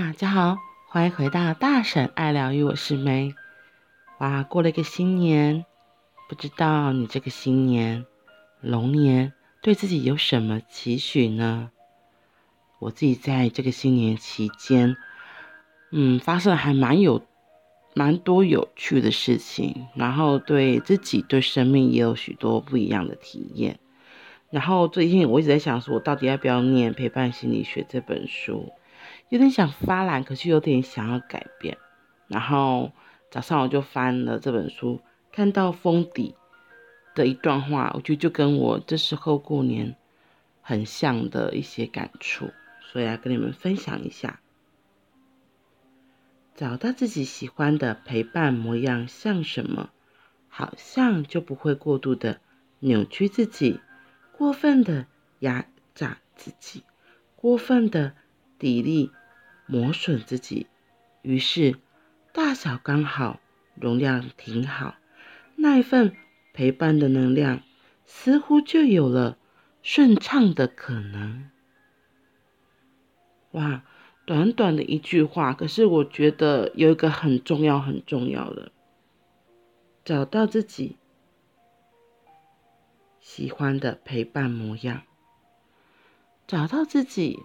大家好，欢迎回到大婶爱疗愈，我是梅。哇，过了一个新年，不知道你这个新年龙年对自己有什么期许呢？我自己在这个新年期间，嗯，发生了还蛮有蛮多有趣的事情，然后对自己对生命也有许多不一样的体验。然后最近我一直在想，说我到底要不要念《陪伴心理学》这本书？有点想发懒，可是有点想要改变。然后早上我就翻了这本书，看到封底的一段话，我觉得就跟我这时候过年很像的一些感触，所以来跟你们分享一下。找到自己喜欢的陪伴模样像什么，好像就不会过度的扭曲自己，过分的压榨自己，过分的砥砺。磨损自己，于是大小刚好，容量挺好，那一份陪伴的能量似乎就有了顺畅的可能。哇，短短的一句话，可是我觉得有一个很重要、很重要的，找到自己喜欢的陪伴模样，找到自己。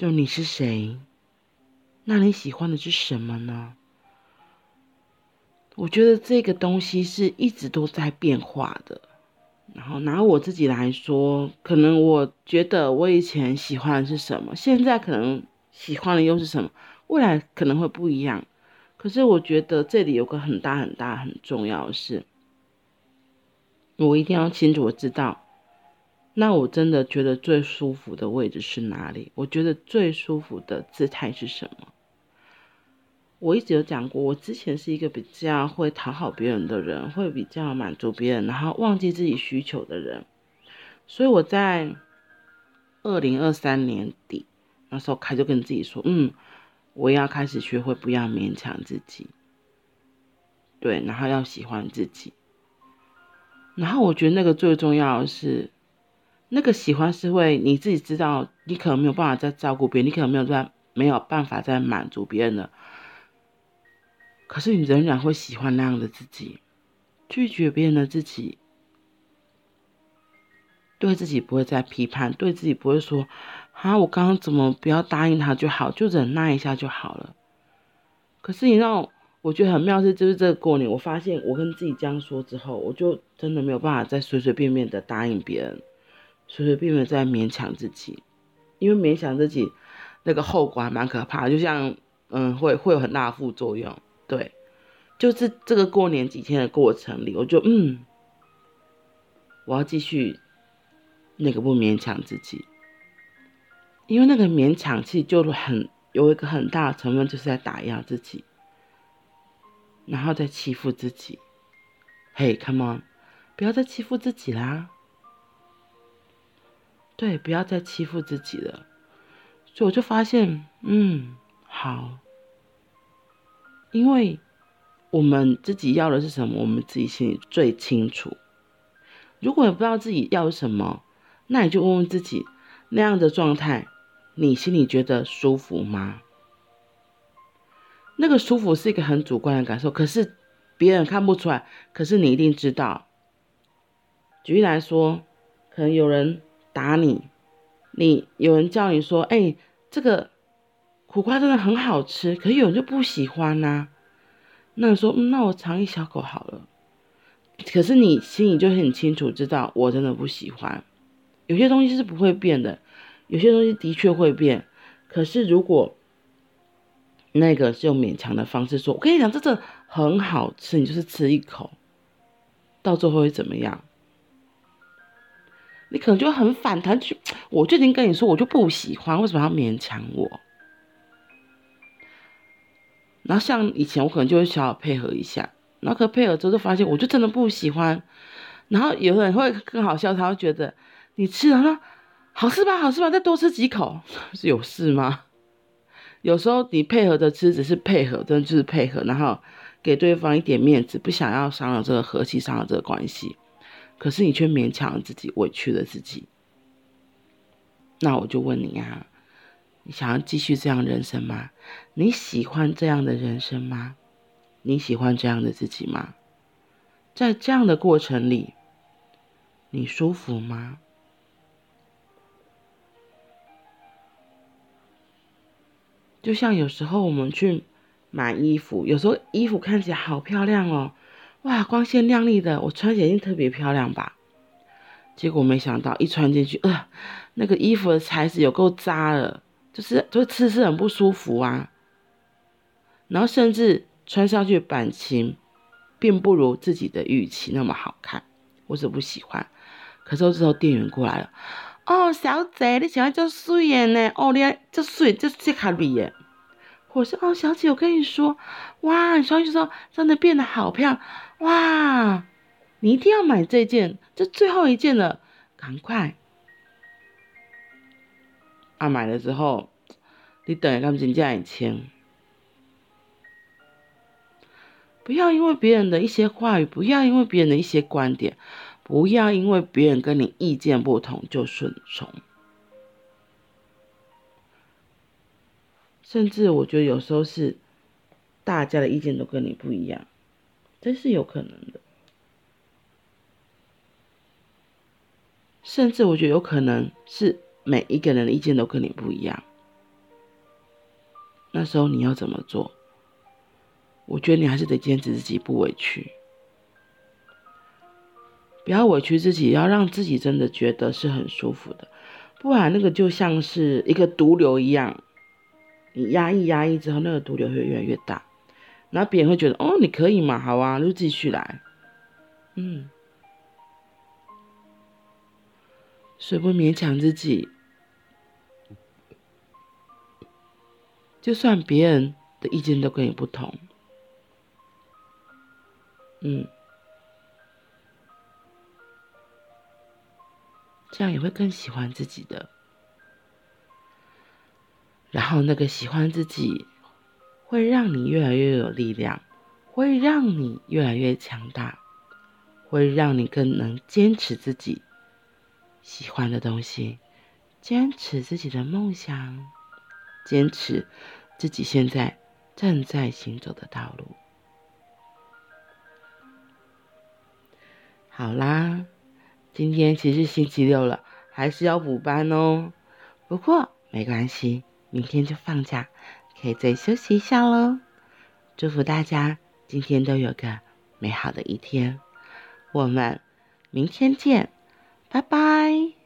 就你是谁？那你喜欢的是什么呢？我觉得这个东西是一直都在变化的。然后拿我自己来说，可能我觉得我以前喜欢的是什么，现在可能喜欢的又是什么，未来可能会不一样。可是我觉得这里有个很大很大很重要的是，我一定要清楚知道。那我真的觉得最舒服的位置是哪里？我觉得最舒服的姿态是什么？我一直有讲过，我之前是一个比较会讨好别人的人，会比较满足别人，然后忘记自己需求的人。所以我在二零二三年底那时候开始跟自己说，嗯，我要开始学会不要勉强自己，对，然后要喜欢自己。然后我觉得那个最重要的是。那个喜欢是会你自己知道，你可能没有办法再照顾别人，你可能没有在没有办法再满足别人的，可是你仍然会喜欢那样的自己，拒绝别人的自己，对自己不会再批判，对自己不会说啊，我刚刚怎么不要答应他就好，就忍耐一下就好了。可是你让，我觉得很妙是，就是这个过年，我发现我跟自己这样说之后，我就真的没有办法再随随便便的答应别人。所以并没有在勉强自己，因为勉强自己那个后果还蛮可怕，就像嗯，会会有很大的副作用。对，就是这个过年几天的过程里，我就嗯，我要继续那个不勉强自己，因为那个勉强其实就很有一个很大的成分，就是在打压自己，然后再欺负自己。嘿，hey，come on，不要再欺负自己啦！对，不要再欺负自己了。所以我就发现，嗯，好，因为我们自己要的是什么，我们自己心里最清楚。如果你不知道自己要什么，那你就问问自己，那样的状态，你心里觉得舒服吗？那个舒服是一个很主观的感受，可是别人看不出来，可是你一定知道。举例来说，可能有人。打你，你有人叫你说，哎、这个苦瓜真的很好吃，可是有人就不喜欢呐、那你说，那我尝一小口好了。可是你心里就很清楚知道，我真的不喜欢。有些东西是不会变的，有些东西的确会变。可是如果那个是用勉强的方式说，我跟你讲，这个很好吃，你就是吃一口，到最后会怎么样？你可能就很反弹，去我就已经跟你说，我就不喜欢，为什么要勉强我？然后像以前我可能就会小小配合一下，然后可配合之后就发现，我就真的不喜欢。然后有人会更好笑，他会觉得你吃了说好吃吧，好吃吧，再多吃几口，是有事吗？有时候你配合的吃只是配合，真的就是配合，然后给对方一点面子，不想要伤了这个和气，伤了这个关系。可是你却勉强自己，委屈了自己。那我就问你啊，你想要继续这样人生吗？你喜欢这样的人生吗？你喜欢这样的自己吗？在这样的过程里，你舒服吗？就像有时候我们去买衣服，有时候衣服看起来好漂亮哦，哇，光鲜亮丽的，我穿起来一定特别漂亮吧？结果没想到一穿进去，呃，那个衣服的材质有够渣了，就是就吃是很不舒服啊。然后甚至穿上去版型，并不如自己的预期那么好看，我是不喜欢。可是我之后店员过来了。哦，小姐，你喜欢就水耶呢？哦，你爱就水就这卡里耶。我是哦，小姐，我跟你说，哇，你穿上去之后真的变得好漂亮，哇，你一定要买这件，这最后一件了，赶快。啊，买了之后，你等一下，人家一签。不要因为别人的一些话语，不要因为别人的一些观点。不要因为别人跟你意见不同就顺从，甚至我觉得有时候是大家的意见都跟你不一样，这是有可能的。甚至我觉得有可能是每一个人的意见都跟你不一样，那时候你要怎么做？我觉得你还是得坚持自己，不委屈。不要委屈自己，要让自己真的觉得是很舒服的，不然那个就像是一个毒瘤一样，你压抑压抑之后，那个毒瘤会越来越大，然后别人会觉得哦，你可以嘛，好啊，就继续来，嗯，所以不勉强自己，就算别人的意见都跟你不同，嗯。这样也会更喜欢自己的，然后那个喜欢自己，会让你越来越有力量，会让你越来越强大，会让你更能坚持自己喜欢的东西，坚持自己的梦想，坚持自己现在正在行走的道路。好啦。今天其实星期六了，还是要补班哦。不过没关系，明天就放假，可以再休息一下喽。祝福大家今天都有个美好的一天，我们明天见，拜拜。